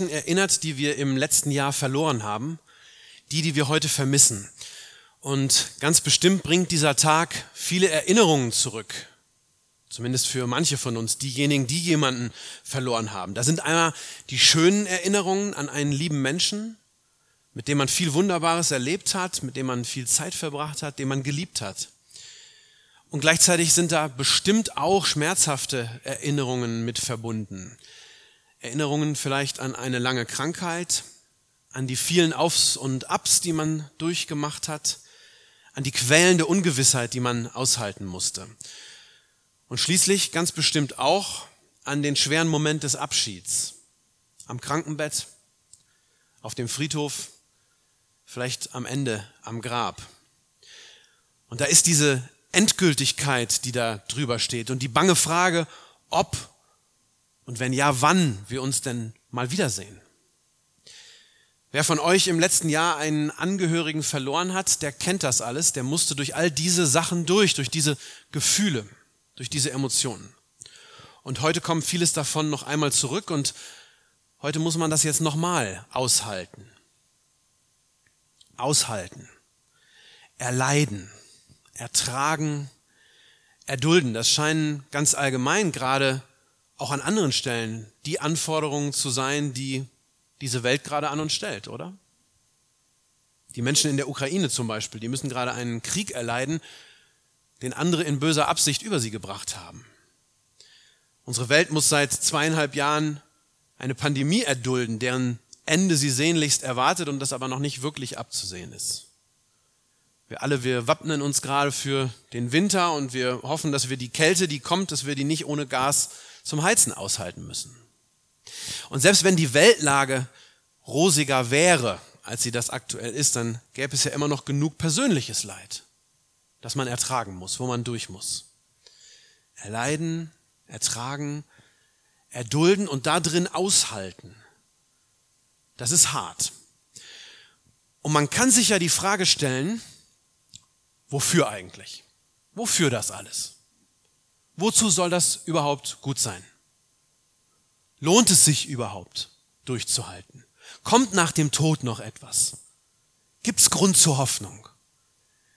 Menschen erinnert, die wir im letzten Jahr verloren haben, die, die wir heute vermissen. Und ganz bestimmt bringt dieser Tag viele Erinnerungen zurück. Zumindest für manche von uns, diejenigen, die jemanden verloren haben. Da sind einmal die schönen Erinnerungen an einen lieben Menschen, mit dem man viel Wunderbares erlebt hat, mit dem man viel Zeit verbracht hat, den man geliebt hat. Und gleichzeitig sind da bestimmt auch schmerzhafte Erinnerungen mit verbunden. Erinnerungen vielleicht an eine lange Krankheit, an die vielen Aufs und Abs, die man durchgemacht hat, an die quälende Ungewissheit, die man aushalten musste. Und schließlich ganz bestimmt auch an den schweren Moment des Abschieds. Am Krankenbett, auf dem Friedhof, vielleicht am Ende am Grab. Und da ist diese Endgültigkeit, die da drüber steht und die bange Frage, ob und wenn ja, wann wir uns denn mal wiedersehen. Wer von euch im letzten Jahr einen Angehörigen verloren hat, der kennt das alles, der musste durch all diese Sachen durch, durch diese Gefühle, durch diese Emotionen. Und heute kommt vieles davon noch einmal zurück und heute muss man das jetzt nochmal aushalten. Aushalten. Erleiden. Ertragen. Erdulden. Das scheinen ganz allgemein gerade auch an anderen Stellen die Anforderungen zu sein, die diese Welt gerade an uns stellt, oder? Die Menschen in der Ukraine zum Beispiel, die müssen gerade einen Krieg erleiden, den andere in böser Absicht über sie gebracht haben. Unsere Welt muss seit zweieinhalb Jahren eine Pandemie erdulden, deren Ende sie sehnlichst erwartet und das aber noch nicht wirklich abzusehen ist. Wir alle, wir wappnen uns gerade für den Winter und wir hoffen, dass wir die Kälte, die kommt, dass wir die nicht ohne Gas zum Heizen aushalten müssen. Und selbst wenn die Weltlage rosiger wäre, als sie das aktuell ist, dann gäbe es ja immer noch genug persönliches Leid, das man ertragen muss, wo man durch muss. Erleiden, ertragen, erdulden und da drin aushalten. Das ist hart. Und man kann sich ja die Frage stellen, wofür eigentlich? Wofür das alles? Wozu soll das überhaupt gut sein? Lohnt es sich überhaupt durchzuhalten? Kommt nach dem Tod noch etwas? Gibt es Grund zur Hoffnung?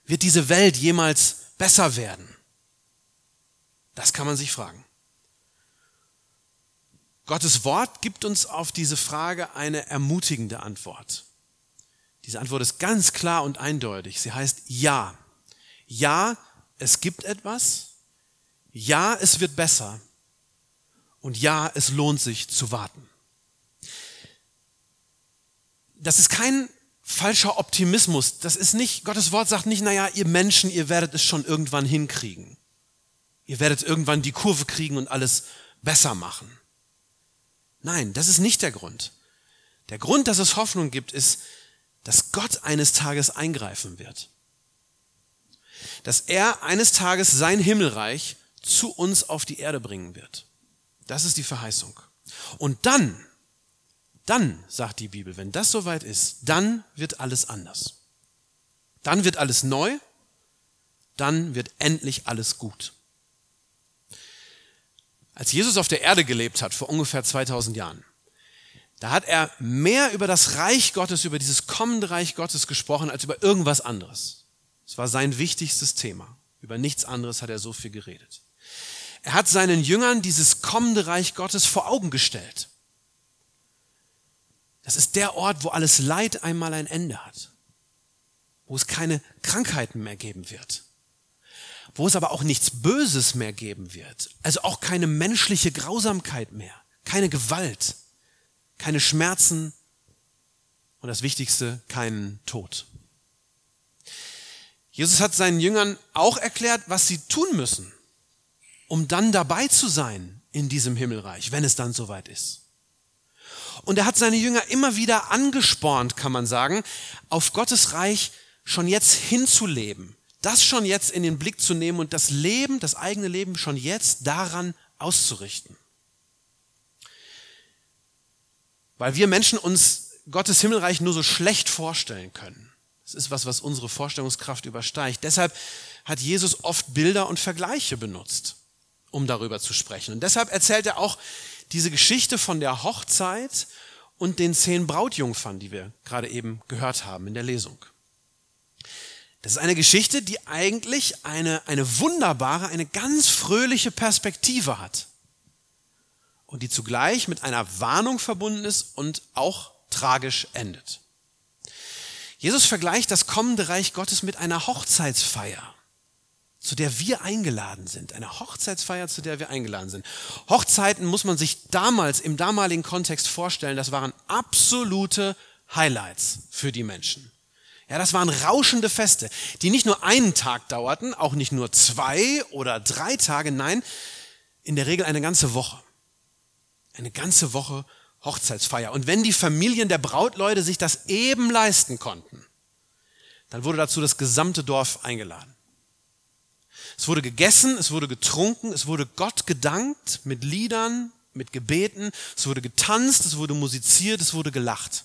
Wird diese Welt jemals besser werden? Das kann man sich fragen. Gottes Wort gibt uns auf diese Frage eine ermutigende Antwort. Diese Antwort ist ganz klar und eindeutig. Sie heißt Ja. Ja, es gibt etwas. Ja, es wird besser. Und ja, es lohnt sich zu warten. Das ist kein falscher Optimismus. Das ist nicht, Gottes Wort sagt nicht, naja, ihr Menschen, ihr werdet es schon irgendwann hinkriegen. Ihr werdet irgendwann die Kurve kriegen und alles besser machen. Nein, das ist nicht der Grund. Der Grund, dass es Hoffnung gibt, ist, dass Gott eines Tages eingreifen wird. Dass er eines Tages sein Himmelreich zu uns auf die Erde bringen wird. Das ist die Verheißung. Und dann, dann, sagt die Bibel, wenn das soweit ist, dann wird alles anders. Dann wird alles neu, dann wird endlich alles gut. Als Jesus auf der Erde gelebt hat, vor ungefähr 2000 Jahren, da hat er mehr über das Reich Gottes, über dieses kommende Reich Gottes gesprochen, als über irgendwas anderes. Es war sein wichtigstes Thema. Über nichts anderes hat er so viel geredet. Er hat seinen Jüngern dieses kommende Reich Gottes vor Augen gestellt. Das ist der Ort, wo alles Leid einmal ein Ende hat, wo es keine Krankheiten mehr geben wird, wo es aber auch nichts Böses mehr geben wird, also auch keine menschliche Grausamkeit mehr, keine Gewalt, keine Schmerzen und das Wichtigste, keinen Tod. Jesus hat seinen Jüngern auch erklärt, was sie tun müssen, um dann dabei zu sein in diesem Himmelreich, wenn es dann soweit ist. Und er hat seine Jünger immer wieder angespornt, kann man sagen, auf Gottes Reich schon jetzt hinzuleben, das schon jetzt in den Blick zu nehmen und das Leben, das eigene Leben schon jetzt daran auszurichten. Weil wir Menschen uns Gottes Himmelreich nur so schlecht vorstellen können. Das ist was, was unsere Vorstellungskraft übersteigt. Deshalb hat Jesus oft Bilder und Vergleiche benutzt, um darüber zu sprechen. Und deshalb erzählt er auch diese Geschichte von der Hochzeit und den zehn Brautjungfern, die wir gerade eben gehört haben in der Lesung. Das ist eine Geschichte, die eigentlich eine, eine wunderbare, eine ganz fröhliche Perspektive hat. Und die zugleich mit einer Warnung verbunden ist und auch tragisch endet. Jesus vergleicht das kommende Reich Gottes mit einer Hochzeitsfeier zu der wir eingeladen sind. Eine Hochzeitsfeier, zu der wir eingeladen sind. Hochzeiten muss man sich damals, im damaligen Kontext vorstellen, das waren absolute Highlights für die Menschen. Ja, das waren rauschende Feste, die nicht nur einen Tag dauerten, auch nicht nur zwei oder drei Tage, nein, in der Regel eine ganze Woche. Eine ganze Woche Hochzeitsfeier. Und wenn die Familien der Brautleute sich das eben leisten konnten, dann wurde dazu das gesamte Dorf eingeladen. Es wurde gegessen, es wurde getrunken, es wurde Gott gedankt mit Liedern, mit Gebeten, es wurde getanzt, es wurde musiziert, es wurde gelacht.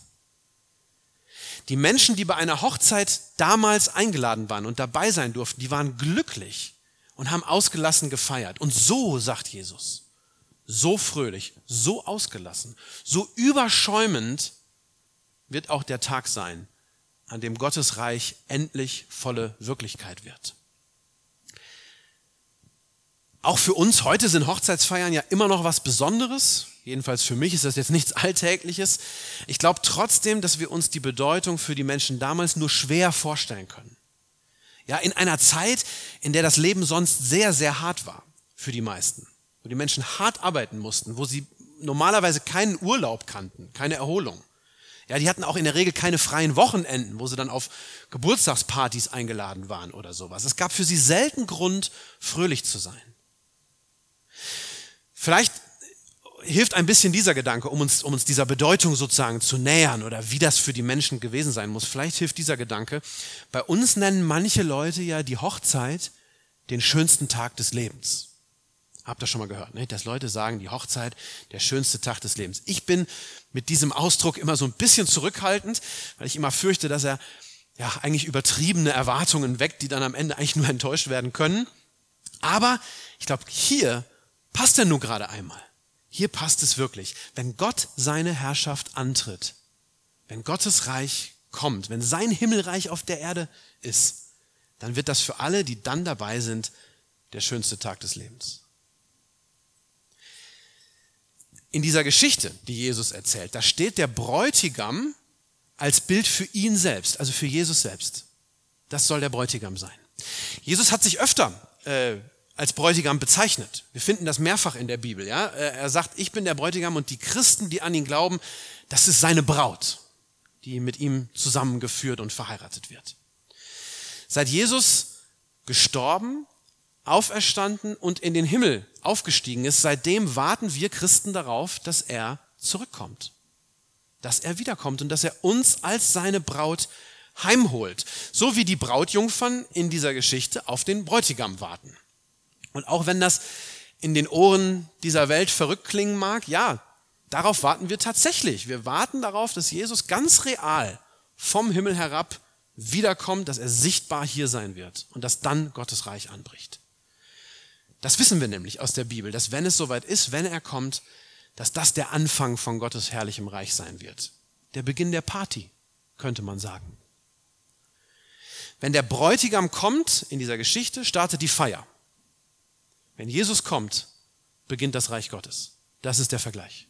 Die Menschen, die bei einer Hochzeit damals eingeladen waren und dabei sein durften, die waren glücklich und haben ausgelassen gefeiert. Und so, sagt Jesus, so fröhlich, so ausgelassen, so überschäumend wird auch der Tag sein, an dem Gottes Reich endlich volle Wirklichkeit wird. Auch für uns heute sind Hochzeitsfeiern ja immer noch was Besonderes. Jedenfalls für mich ist das jetzt nichts Alltägliches. Ich glaube trotzdem, dass wir uns die Bedeutung für die Menschen damals nur schwer vorstellen können. Ja, in einer Zeit, in der das Leben sonst sehr, sehr hart war für die meisten, wo die Menschen hart arbeiten mussten, wo sie normalerweise keinen Urlaub kannten, keine Erholung. Ja, die hatten auch in der Regel keine freien Wochenenden, wo sie dann auf Geburtstagspartys eingeladen waren oder sowas. Es gab für sie selten Grund, fröhlich zu sein. Vielleicht hilft ein bisschen dieser Gedanke, um uns, um uns dieser Bedeutung sozusagen zu nähern oder wie das für die Menschen gewesen sein muss. Vielleicht hilft dieser Gedanke. Bei uns nennen manche Leute ja die Hochzeit den schönsten Tag des Lebens. Habt ihr schon mal gehört, ne? dass Leute sagen, die Hochzeit der schönste Tag des Lebens. Ich bin mit diesem Ausdruck immer so ein bisschen zurückhaltend, weil ich immer fürchte, dass er ja eigentlich übertriebene Erwartungen weckt, die dann am Ende eigentlich nur enttäuscht werden können. Aber ich glaube, hier passt er nur gerade einmal. Hier passt es wirklich. Wenn Gott seine Herrschaft antritt, wenn Gottes Reich kommt, wenn sein Himmelreich auf der Erde ist, dann wird das für alle, die dann dabei sind, der schönste Tag des Lebens. In dieser Geschichte, die Jesus erzählt, da steht der Bräutigam als Bild für ihn selbst, also für Jesus selbst. Das soll der Bräutigam sein. Jesus hat sich öfter äh, als Bräutigam bezeichnet. Wir finden das mehrfach in der Bibel. Ja? Er sagt, ich bin der Bräutigam und die Christen, die an ihn glauben, das ist seine Braut, die mit ihm zusammengeführt und verheiratet wird. Seit Jesus gestorben, auferstanden und in den Himmel aufgestiegen ist, seitdem warten wir Christen darauf, dass er zurückkommt, dass er wiederkommt und dass er uns als seine Braut heimholt, so wie die Brautjungfern in dieser Geschichte auf den Bräutigam warten. Und auch wenn das in den Ohren dieser Welt verrückt klingen mag, ja, darauf warten wir tatsächlich. Wir warten darauf, dass Jesus ganz real vom Himmel herab wiederkommt, dass er sichtbar hier sein wird und dass dann Gottes Reich anbricht. Das wissen wir nämlich aus der Bibel, dass wenn es soweit ist, wenn er kommt, dass das der Anfang von Gottes herrlichem Reich sein wird. Der Beginn der Party, könnte man sagen. Wenn der Bräutigam kommt in dieser Geschichte, startet die Feier. Wenn Jesus kommt, beginnt das Reich Gottes. Das ist der Vergleich.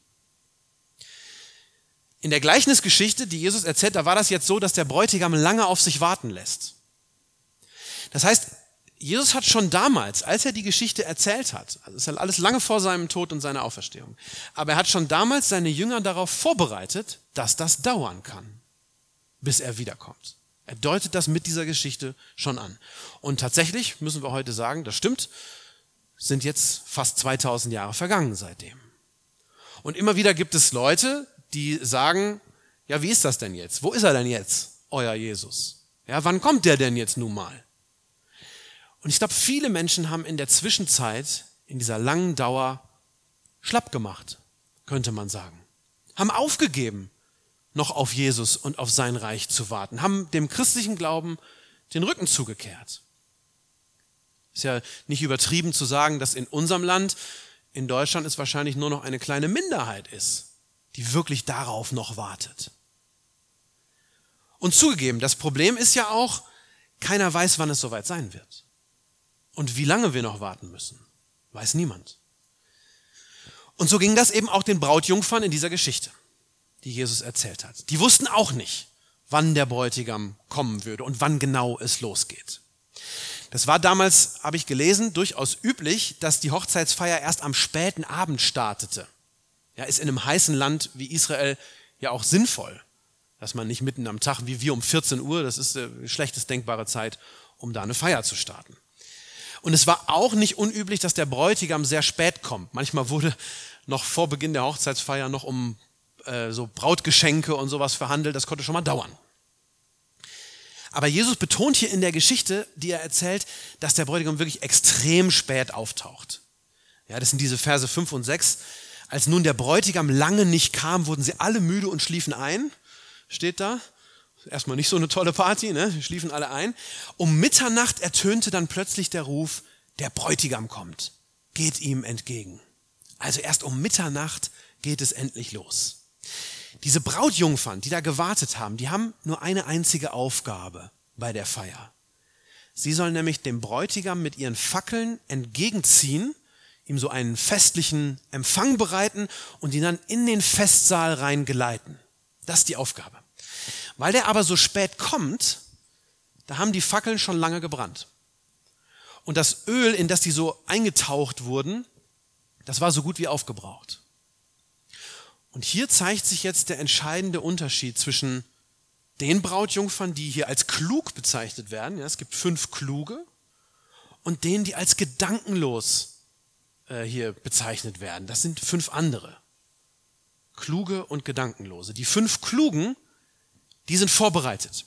In der Gleichnisgeschichte, die Jesus erzählt, da war das jetzt so, dass der Bräutigam lange auf sich warten lässt. Das heißt, Jesus hat schon damals, als er die Geschichte erzählt hat, also ist alles lange vor seinem Tod und seiner Auferstehung, aber er hat schon damals seine Jünger darauf vorbereitet, dass das dauern kann, bis er wiederkommt. Er deutet das mit dieser Geschichte schon an. Und tatsächlich müssen wir heute sagen, das stimmt, sind jetzt fast 2000 Jahre vergangen seitdem. Und immer wieder gibt es Leute, die sagen, ja, wie ist das denn jetzt? Wo ist er denn jetzt, euer Jesus? Ja, wann kommt der denn jetzt nun mal? Und ich glaube, viele Menschen haben in der Zwischenzeit, in dieser langen Dauer, schlapp gemacht, könnte man sagen. Haben aufgegeben, noch auf Jesus und auf sein Reich zu warten, haben dem christlichen Glauben den Rücken zugekehrt. Ist ja nicht übertrieben zu sagen, dass in unserem Land, in Deutschland es wahrscheinlich nur noch eine kleine Minderheit ist, die wirklich darauf noch wartet. Und zugegeben, das Problem ist ja auch, keiner weiß, wann es soweit sein wird. Und wie lange wir noch warten müssen, weiß niemand. Und so ging das eben auch den Brautjungfern in dieser Geschichte, die Jesus erzählt hat. Die wussten auch nicht, wann der Bräutigam kommen würde und wann genau es losgeht. Das war damals, habe ich gelesen, durchaus üblich, dass die Hochzeitsfeier erst am späten Abend startete. Ja, ist in einem heißen Land wie Israel ja auch sinnvoll, dass man nicht mitten am Tag wie wir um 14 Uhr, das ist eine schlechtest denkbare Zeit, um da eine Feier zu starten. Und es war auch nicht unüblich, dass der Bräutigam sehr spät kommt. Manchmal wurde noch vor Beginn der Hochzeitsfeier noch um äh, so Brautgeschenke und sowas verhandelt. Das konnte schon mal dauern. Aber Jesus betont hier in der Geschichte, die er erzählt, dass der Bräutigam wirklich extrem spät auftaucht. Ja, das sind diese Verse 5 und 6. Als nun der Bräutigam lange nicht kam, wurden sie alle müde und schliefen ein. Steht da. Erstmal nicht so eine tolle Party, ne? Die schliefen alle ein. Um Mitternacht ertönte dann plötzlich der Ruf, der Bräutigam kommt. Geht ihm entgegen. Also erst um Mitternacht geht es endlich los. Diese Brautjungfern, die da gewartet haben, die haben nur eine einzige Aufgabe bei der Feier. Sie sollen nämlich dem Bräutigam mit ihren Fackeln entgegenziehen, ihm so einen festlichen Empfang bereiten und ihn dann in den Festsaal rein geleiten. Das ist die Aufgabe. Weil der aber so spät kommt, da haben die Fackeln schon lange gebrannt. Und das Öl, in das die so eingetaucht wurden, das war so gut wie aufgebraucht. Und hier zeigt sich jetzt der entscheidende Unterschied zwischen den Brautjungfern, die hier als klug bezeichnet werden, ja, es gibt fünf kluge, und denen, die als gedankenlos äh, hier bezeichnet werden. Das sind fünf andere. Kluge und Gedankenlose. Die fünf Klugen, die sind vorbereitet.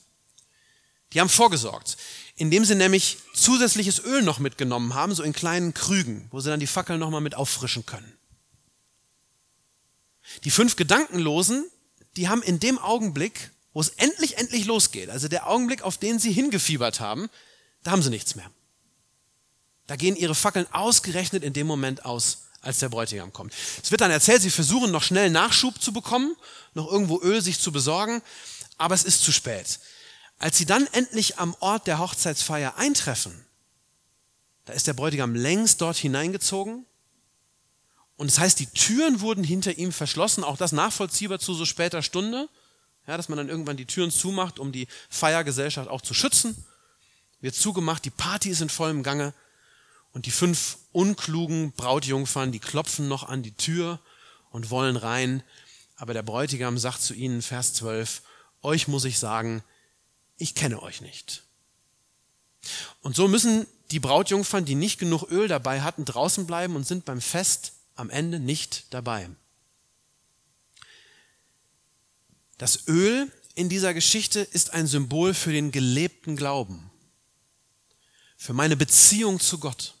Die haben vorgesorgt, indem sie nämlich zusätzliches Öl noch mitgenommen haben, so in kleinen Krügen, wo sie dann die Fackeln nochmal mit auffrischen können. Die fünf Gedankenlosen, die haben in dem Augenblick, wo es endlich, endlich losgeht, also der Augenblick, auf den sie hingefiebert haben, da haben sie nichts mehr. Da gehen ihre Fackeln ausgerechnet in dem Moment aus, als der Bräutigam kommt. Es wird dann erzählt, sie versuchen noch schnell Nachschub zu bekommen, noch irgendwo Öl sich zu besorgen, aber es ist zu spät. Als sie dann endlich am Ort der Hochzeitsfeier eintreffen, da ist der Bräutigam längst dort hineingezogen und das heißt, die Türen wurden hinter ihm verschlossen, auch das nachvollziehbar zu so später Stunde, ja, dass man dann irgendwann die Türen zumacht, um die Feiergesellschaft auch zu schützen. Wird zugemacht, die Party ist in vollem Gange und die fünf unklugen Brautjungfern, die klopfen noch an die Tür und wollen rein. Aber der Bräutigam sagt zu ihnen, Vers 12, euch muss ich sagen, ich kenne euch nicht. Und so müssen die Brautjungfern, die nicht genug Öl dabei hatten, draußen bleiben und sind beim Fest am Ende nicht dabei. Das Öl in dieser Geschichte ist ein Symbol für den gelebten Glauben, für meine Beziehung zu Gott.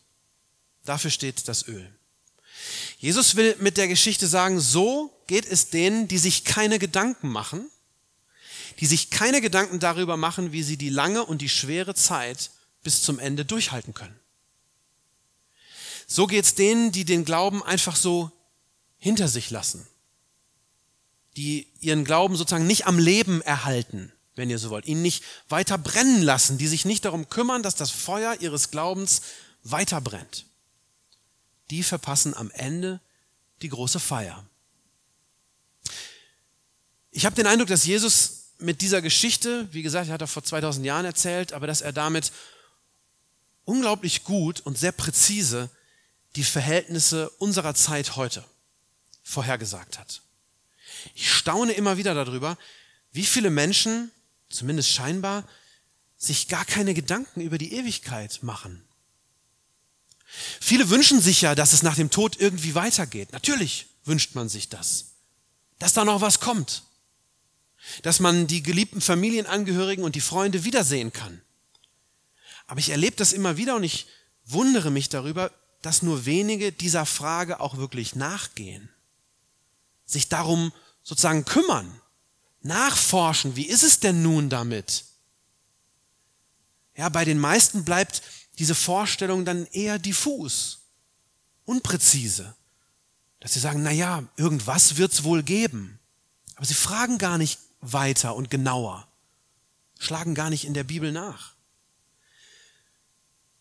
Dafür steht das Öl. Jesus will mit der Geschichte sagen, so geht es denen, die sich keine Gedanken machen, die sich keine Gedanken darüber machen, wie sie die lange und die schwere Zeit bis zum Ende durchhalten können. So geht's denen, die den Glauben einfach so hinter sich lassen, die ihren Glauben sozusagen nicht am Leben erhalten, wenn ihr so wollt, ihn nicht weiter brennen lassen, die sich nicht darum kümmern, dass das Feuer ihres Glaubens weiter brennt. Die verpassen am Ende die große Feier. Ich habe den Eindruck, dass Jesus mit dieser Geschichte, wie gesagt, er hat er vor 2000 Jahren erzählt, aber dass er damit unglaublich gut und sehr präzise die Verhältnisse unserer Zeit heute vorhergesagt hat. Ich staune immer wieder darüber, wie viele Menschen, zumindest scheinbar, sich gar keine Gedanken über die Ewigkeit machen. Viele wünschen sich ja, dass es nach dem Tod irgendwie weitergeht. Natürlich wünscht man sich das. dass da noch was kommt, dass man die geliebten Familienangehörigen und die Freunde wiedersehen kann. Aber ich erlebe das immer wieder und ich wundere mich darüber, dass nur wenige dieser Frage auch wirklich nachgehen, sich darum sozusagen kümmern, nachforschen, wie ist es denn nun damit? Ja, bei den meisten bleibt diese Vorstellung dann eher diffus, unpräzise, dass sie sagen, na ja, irgendwas wird's wohl geben. Aber sie fragen gar nicht weiter und genauer, schlagen gar nicht in der Bibel nach.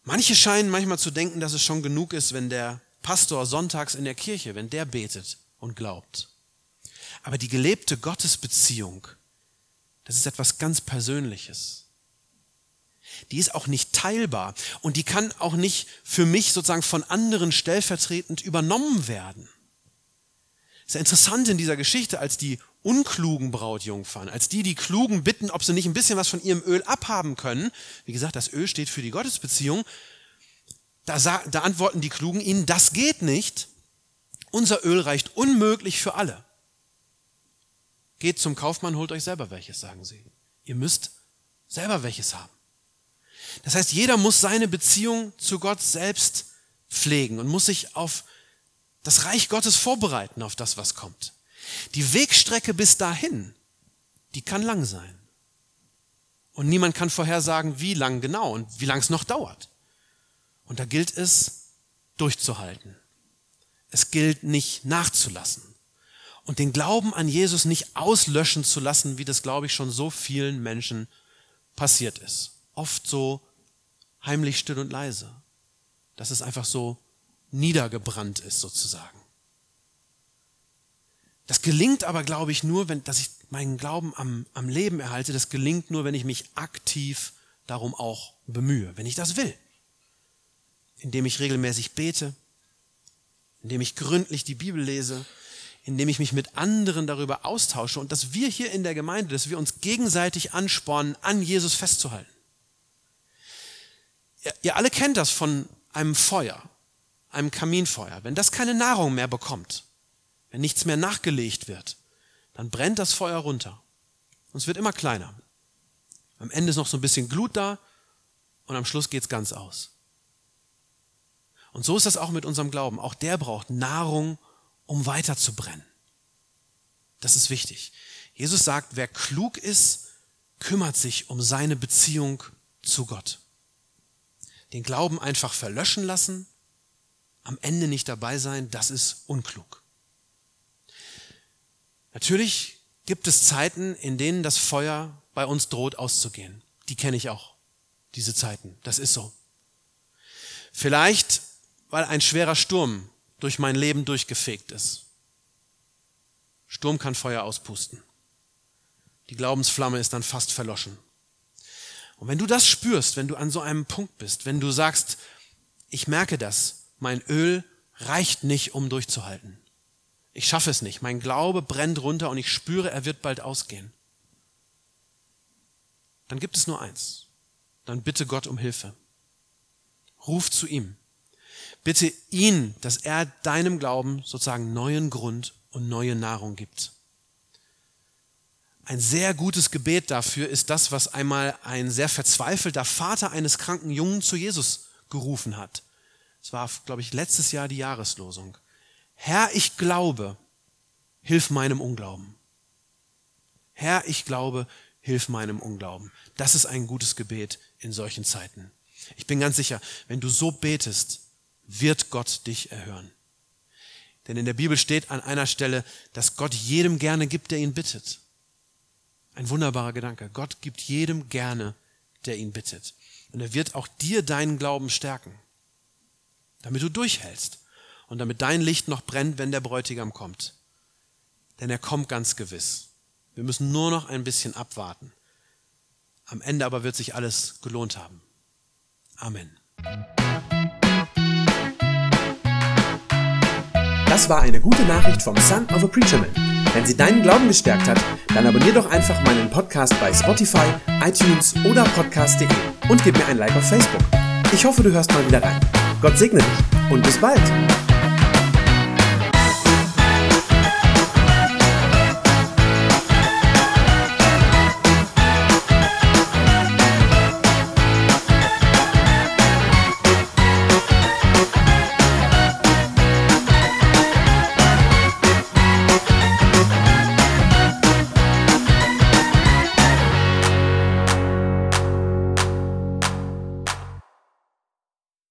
Manche scheinen manchmal zu denken, dass es schon genug ist, wenn der Pastor sonntags in der Kirche, wenn der betet und glaubt. Aber die gelebte Gottesbeziehung, das ist etwas ganz Persönliches. Die ist auch nicht teilbar und die kann auch nicht für mich sozusagen von anderen stellvertretend übernommen werden. Ist ja interessant in dieser Geschichte, als die unklugen Brautjungfern, als die, die Klugen bitten, ob sie nicht ein bisschen was von ihrem Öl abhaben können. Wie gesagt, das Öl steht für die Gottesbeziehung. Da, da antworten die Klugen ihnen, das geht nicht. Unser Öl reicht unmöglich für alle. Geht zum Kaufmann, holt euch selber welches, sagen sie. Ihr müsst selber welches haben. Das heißt, jeder muss seine Beziehung zu Gott selbst pflegen und muss sich auf das Reich Gottes vorbereiten, auf das, was kommt. Die Wegstrecke bis dahin, die kann lang sein. Und niemand kann vorhersagen, wie lang genau und wie lang es noch dauert. Und da gilt es, durchzuhalten. Es gilt nicht nachzulassen und den Glauben an Jesus nicht auslöschen zu lassen, wie das, glaube ich, schon so vielen Menschen passiert ist. Oft so heimlich still und leise, dass es einfach so niedergebrannt ist sozusagen. Das gelingt aber, glaube ich, nur, wenn, dass ich meinen Glauben am, am Leben erhalte. Das gelingt nur, wenn ich mich aktiv darum auch bemühe, wenn ich das will. Indem ich regelmäßig bete, indem ich gründlich die Bibel lese, indem ich mich mit anderen darüber austausche und dass wir hier in der Gemeinde, dass wir uns gegenseitig anspornen, an Jesus festzuhalten. Ihr, ihr alle kennt das von einem Feuer, einem Kaminfeuer. Wenn das keine Nahrung mehr bekommt, wenn nichts mehr nachgelegt wird, dann brennt das Feuer runter. Und es wird immer kleiner. Am Ende ist noch so ein bisschen Glut da und am Schluss geht's ganz aus. Und so ist das auch mit unserem Glauben. Auch der braucht Nahrung um weiter zu brennen. Das ist wichtig. Jesus sagt, wer klug ist, kümmert sich um seine Beziehung zu Gott. Den Glauben einfach verlöschen lassen, am Ende nicht dabei sein, das ist unklug. Natürlich gibt es Zeiten, in denen das Feuer bei uns droht auszugehen. Die kenne ich auch, diese Zeiten. Das ist so. Vielleicht, weil ein schwerer Sturm durch mein Leben durchgefegt ist. Sturm kann Feuer auspusten. Die Glaubensflamme ist dann fast verloschen. Und wenn du das spürst, wenn du an so einem Punkt bist, wenn du sagst, ich merke das, mein Öl reicht nicht, um durchzuhalten. Ich schaffe es nicht. Mein Glaube brennt runter und ich spüre, er wird bald ausgehen. Dann gibt es nur eins. Dann bitte Gott um Hilfe. Ruf zu ihm. Bitte ihn, dass er deinem Glauben sozusagen neuen Grund und neue Nahrung gibt. Ein sehr gutes Gebet dafür ist das, was einmal ein sehr verzweifelter Vater eines kranken Jungen zu Jesus gerufen hat. Es war, glaube ich, letztes Jahr die Jahreslosung. Herr, ich glaube, hilf meinem Unglauben. Herr, ich glaube, hilf meinem Unglauben. Das ist ein gutes Gebet in solchen Zeiten. Ich bin ganz sicher, wenn du so betest, wird Gott dich erhören. Denn in der Bibel steht an einer Stelle, dass Gott jedem gerne gibt, der ihn bittet. Ein wunderbarer Gedanke. Gott gibt jedem gerne, der ihn bittet. Und er wird auch dir deinen Glauben stärken, damit du durchhältst und damit dein Licht noch brennt, wenn der Bräutigam kommt. Denn er kommt ganz gewiss. Wir müssen nur noch ein bisschen abwarten. Am Ende aber wird sich alles gelohnt haben. Amen. Das war eine gute Nachricht vom Son of a Preacher Man. Wenn sie deinen Glauben gestärkt hat, dann abonnier doch einfach meinen Podcast bei Spotify, iTunes oder podcast.de und gib mir ein Like auf Facebook. Ich hoffe, du hörst mal wieder rein. Gott segne dich und bis bald.